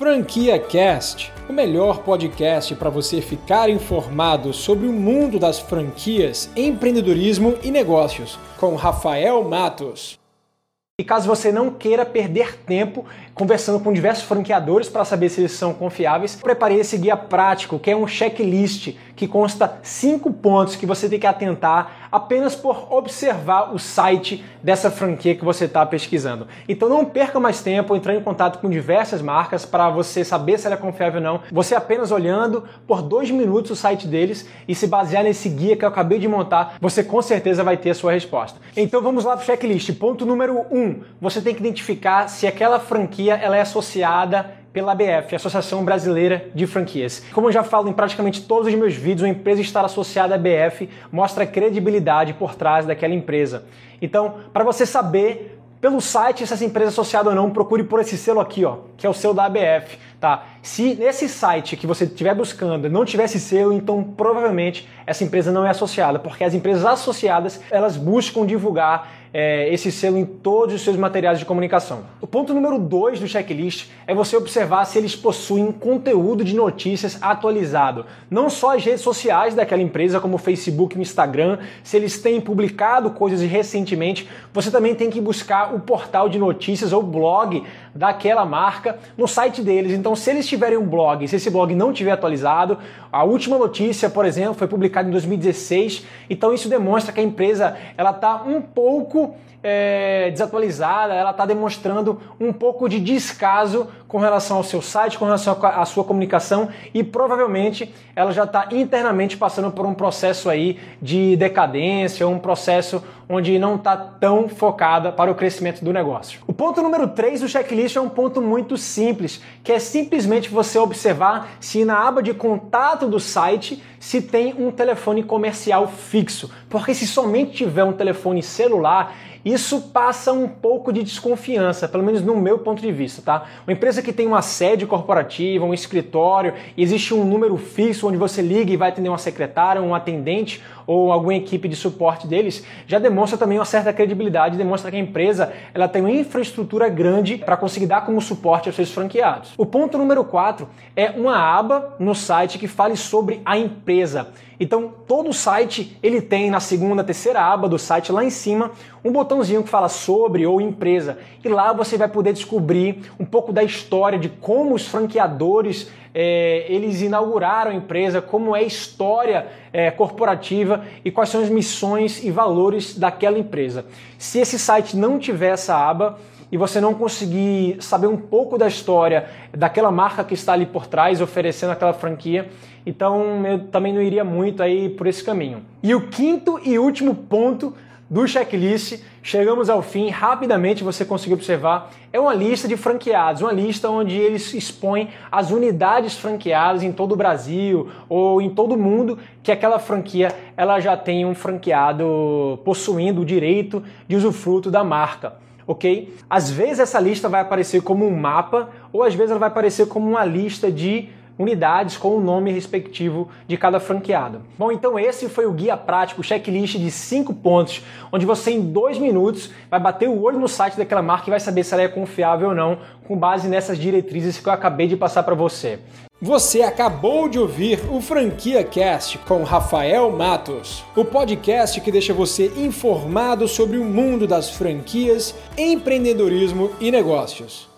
Franquia Cast, o melhor podcast para você ficar informado sobre o mundo das franquias, empreendedorismo e negócios, com Rafael Matos. E caso você não queira perder tempo conversando com diversos franqueadores para saber se eles são confiáveis, preparei esse guia prático, que é um checklist que consta cinco pontos que você tem que atentar apenas por observar o site dessa franquia que você está pesquisando. Então não perca mais tempo entrando em contato com diversas marcas para você saber se ela é confiável ou não. Você apenas olhando por dois minutos o site deles e se basear nesse guia que eu acabei de montar, você com certeza vai ter a sua resposta. Então vamos lá para o checklist. Ponto número um: você tem que identificar se aquela franquia ela é associada pela ABF, Associação Brasileira de Franquias. Como eu já falo em praticamente todos os meus vídeos, uma empresa estar associada à ABF mostra credibilidade por trás daquela empresa. Então, para você saber pelo site se essa empresa é associada ou não, procure por esse selo aqui, ó, que é o selo da ABF, tá? Se nesse site que você estiver buscando não tivesse selo, então provavelmente essa empresa não é associada, porque as empresas associadas elas buscam divulgar é, esse selo em todos os seus materiais de comunicação. O ponto número 2 do checklist é você observar se eles possuem conteúdo de notícias atualizado. Não só as redes sociais daquela empresa, como o Facebook e o Instagram, se eles têm publicado coisas recentemente, você também tem que buscar o portal de notícias ou blog daquela marca no site deles. Então, se eles tiverem um blog, se esse blog não tiver atualizado, a última notícia, por exemplo, foi publicada em 2016, então isso demonstra que a empresa ela está um pouco é, desatualizada, ela está demonstrando um pouco de descaso com relação ao seu site, com relação à sua comunicação e provavelmente ela já está internamente passando por um processo aí de decadência, um processo onde não está tão focada para o crescimento do negócio. O ponto número 3 do checklist é um ponto muito simples, que é simplesmente você observar se na aba de contato do site se tem um telefone comercial fixo, porque se somente tiver um telefone celular, isso passa um pouco de desconfiança, pelo menos no meu ponto de vista, tá? Uma empresa que tem uma sede corporativa, um escritório, existe um número fixo onde você liga e vai atender uma secretária, um atendente ou alguma equipe de suporte deles, já demonstra também uma certa credibilidade, demonstra que a empresa ela tem uma infraestrutura grande para conseguir dar como suporte aos seus franqueados. O ponto número 4 é uma aba no site que fale sobre a empresa. Então, todo site ele tem na segunda, terceira aba do site lá em cima um botãozinho que fala sobre ou empresa. E lá você vai poder descobrir um pouco da história de como os franqueadores é, eles inauguraram a empresa, como é a história é, corporativa e quais são as missões e valores daquela empresa. Se esse site não tiver essa aba, e você não conseguir saber um pouco da história daquela marca que está ali por trás, oferecendo aquela franquia, então eu também não iria muito aí por esse caminho. E o quinto e último ponto do checklist, chegamos ao fim, rapidamente você conseguiu observar, é uma lista de franqueados, uma lista onde eles expõem as unidades franqueadas em todo o Brasil ou em todo o mundo que aquela franquia ela já tem um franqueado possuindo o direito de usufruto da marca ok? Às vezes essa lista vai aparecer como um mapa ou às vezes ela vai aparecer como uma lista de unidades com o nome respectivo de cada franqueado. Bom, então esse foi o guia prático, checklist de 5 pontos, onde você em dois minutos vai bater o olho no site daquela marca e vai saber se ela é confiável ou não, com base nessas diretrizes que eu acabei de passar para você. Você acabou de ouvir o Franquia Cast com Rafael Matos, o podcast que deixa você informado sobre o mundo das franquias, empreendedorismo e negócios.